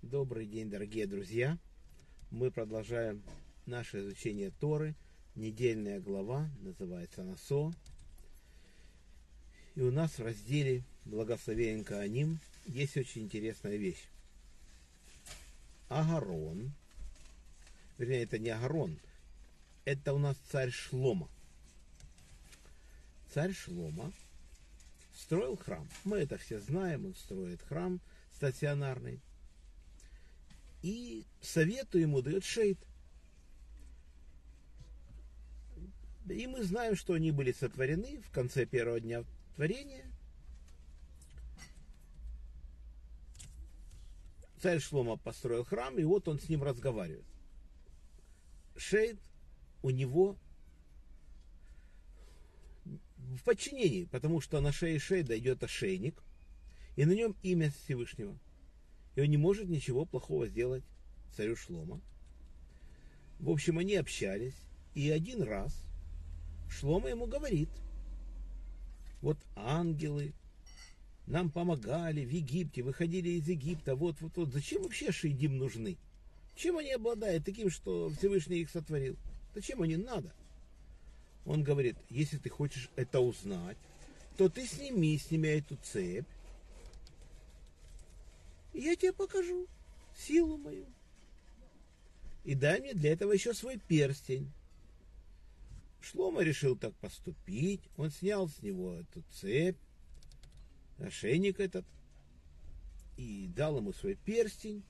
Добрый день, дорогие друзья! Мы продолжаем наше изучение Торы. Недельная глава называется Насо. И у нас в разделе Благословен Кааним есть очень интересная вещь. Агарон, вернее, это не Агарон, это у нас царь Шлома. Царь Шлома строил храм. Мы это все знаем, он строит храм стационарный. И совету ему дает шейт. И мы знаем, что они были сотворены в конце первого дня творения. Царь Шлома построил храм, и вот он с ним разговаривает. Шейд у него в подчинении, потому что на шее Шейда идет ошейник, и на нем имя Всевышнего. И он не может ничего плохого сделать царю Шлома. В общем, они общались, и один раз Шлома ему говорит, вот ангелы нам помогали в Египте, выходили из Египта, вот, вот, вот. Зачем вообще шейдим нужны? Чем они обладают таким, что Всевышний их сотворил? Зачем они надо? Он говорит, если ты хочешь это узнать, то ты сними с меня эту цепь, и я тебе покажу силу мою. И дай мне для этого еще свой перстень. Шлома решил так поступить. Он снял с него эту цепь, ошейник этот, и дал ему свой перстень.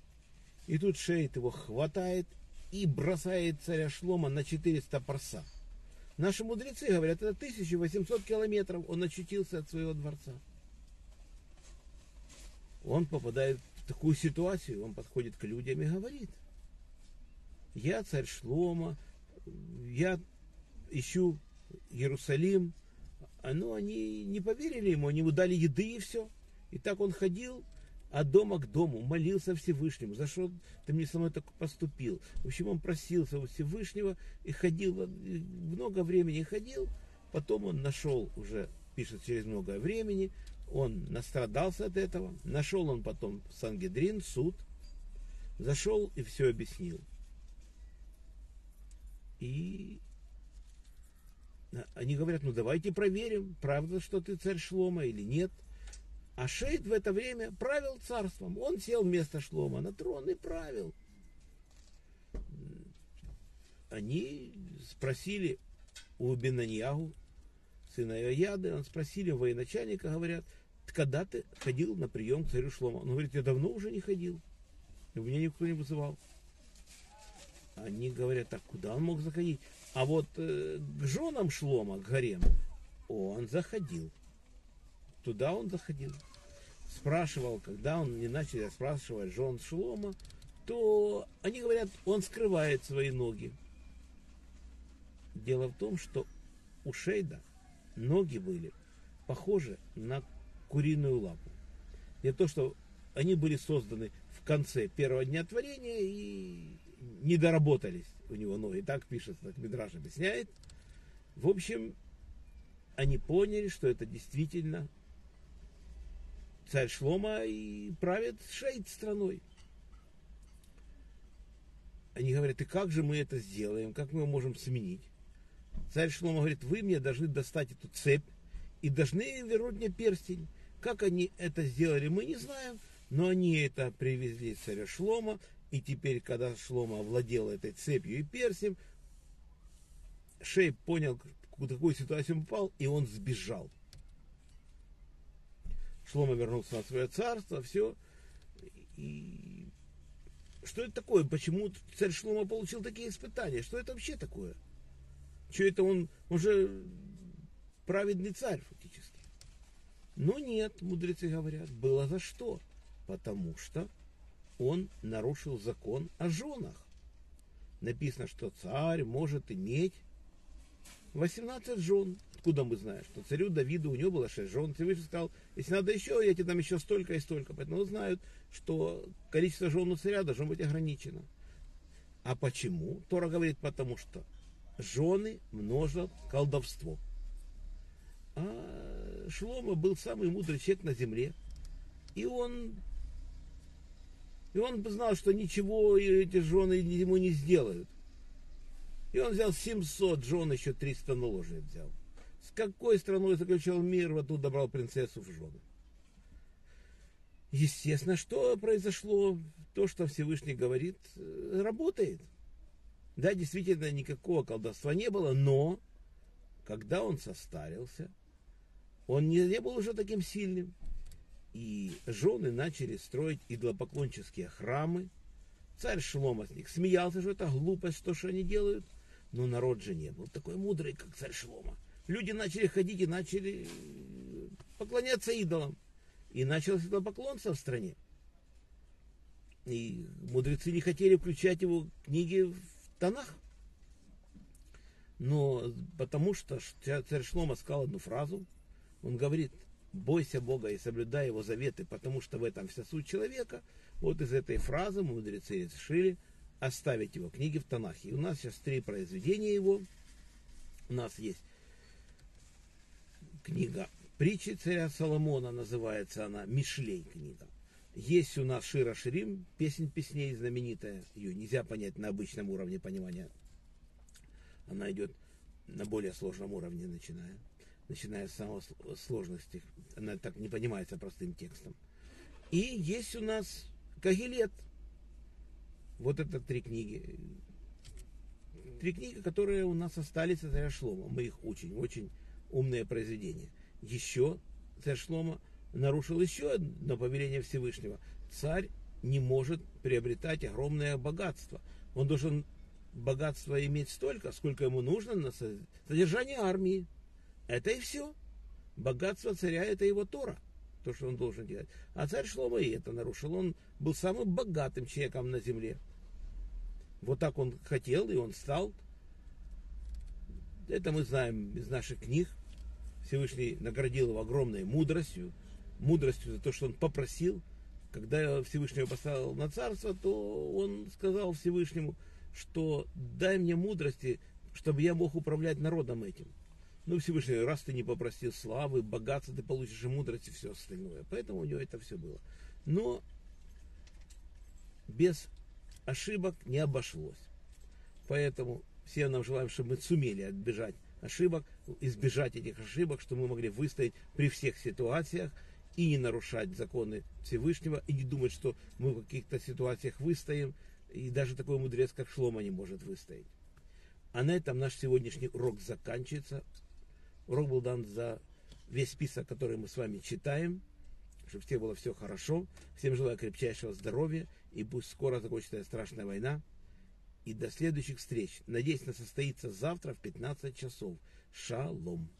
И тут Шейт его хватает и бросает царя Шлома на 400 парса. Наши мудрецы говорят, это 1800 километров он очутился от своего дворца. Он попадает в такую ситуацию, он подходит к людям и говорит, я царь Шлома, я ищу Иерусалим. А ну, они не поверили ему, они ему дали еды и все. И так он ходил от дома к дому, молился Всевышнему, за что ты мне со мной так поступил. В общем, он просился у Всевышнего и ходил, много времени ходил, потом он нашел уже, пишет через много времени, он настрадался от этого, нашел он потом Сангедрин, суд, зашел и все объяснил. И они говорят, ну давайте проверим, правда, что ты царь Шлома или нет – а Шейд в это время правил царством. Он сел вместо Шлома на трон и правил. Они спросили у Бенаньягу, сына Иояды, он спросили у военачальника, говорят, когда ты ходил на прием к царю Шлома? Он говорит, я давно уже не ходил. И меня никто не вызывал. Они говорят, так куда он мог заходить? А вот э, к женам Шлома, к гарем, он заходил. Туда он заходил спрашивал, когда он не начали спрашивать жен Шлома, то они говорят, он скрывает свои ноги. Дело в том, что у Шейда ноги были похожи на куриную лапу. Не то, что они были созданы в конце первого дня творения и не доработались у него ноги. Так пишется, так Мидраж объясняет. В общем, они поняли, что это действительно царь Шлома и правит Шейд страной. Они говорят, и как же мы это сделаем, как мы можем сменить? Царь Шлома говорит, вы мне должны достать эту цепь и должны вернуть мне перстень. Как они это сделали, мы не знаем, но они это привезли царя Шлома, и теперь, когда Шлома овладел этой цепью и перстнем, Шей понял, в какую ситуацию он попал, и он сбежал. Шлома вернулся на свое царство, все. И что это такое? Почему царь Шлома получил такие испытания? Что это вообще такое? Что это он уже праведный царь фактически? Но нет, мудрецы говорят, было за что. Потому что он нарушил закон о женах. Написано, что царь может иметь 18 жен. Откуда мы знаем, что царю Давиду у него было 6 жен. Всевышний сказал, если надо еще, я тебе дам еще столько и столько. Поэтому знают, что количество жен у царя должно быть ограничено. А почему? Тора говорит, потому что жены множат колдовство. А Шлома был самый мудрый человек на земле. И он, и он знал, что ничего эти жены ему не сделают. И он взял 700 жен, еще 300 наложек взял. С какой страной заключил мир, вот тут добрал принцессу в жены. Естественно, что произошло? То, что Всевышний говорит, э, работает. Да, действительно, никакого колдовства не было, но когда он состарился, он не, не был уже таким сильным. И жены начали строить идолопоклонческие храмы. Царь Шлома с них смеялся, что это глупость, то, что они делают. Но народ же не был такой мудрый, как царь Шлома. Люди начали ходить и начали поклоняться идолам. И началось идолопоклонство в стране. И мудрецы не хотели включать его книги в тонах. Но потому что царь Шлома сказал одну фразу, он говорит, бойся Бога и соблюдай его заветы, потому что в этом вся суть человека. Вот из этой фразы мудрецы решили оставить его книги в Танахе. И у нас сейчас три произведения его. У нас есть книга притчи царя Соломона, называется она Мишлей книга. Есть у нас Шира Ширим, песнь песней знаменитая. Ее нельзя понять на обычном уровне понимания. Она идет на более сложном уровне, начиная. Начиная с самого сложности. Она так не понимается простым текстом. И есть у нас Кагилет. Вот это три книги. Три книги, которые у нас остались от Шлома. Мы их учим. Очень умные произведения. Еще царь Шлома нарушил еще одно повеление Всевышнего. Царь не может приобретать огромное богатство. Он должен богатство иметь столько, сколько ему нужно на содержание армии. Это и все. Богатство царя это его Тора, то, что он должен делать. А царь Шлома и это нарушил. Он был самым богатым человеком на земле. Вот так он хотел, и он стал. Это мы знаем из наших книг. Всевышний наградил его огромной мудростью, мудростью за то, что он попросил. Когда Всевышний его поставил на царство, то он сказал Всевышнему, что дай мне мудрости, чтобы я мог управлять народом этим. Ну, Всевышний, раз ты не попросил славы, богатства, ты получишь и мудрость и все остальное. Поэтому у него это все было. Но без ошибок не обошлось. Поэтому всем нам желаем, чтобы мы сумели отбежать ошибок, избежать этих ошибок, чтобы мы могли выстоять при всех ситуациях и не нарушать законы Всевышнего, и не думать, что мы в каких-то ситуациях выстоим, и даже такой мудрец, как Шлома, не может выстоять. А на этом наш сегодняшний урок заканчивается. Урок был дан за весь список, который мы с вами читаем, чтобы всем было все хорошо. Всем желаю крепчайшего здоровья, и пусть скоро закончится страшная война. И до следующих встреч. Надеюсь, она состоится завтра в 15 часов. Шалом.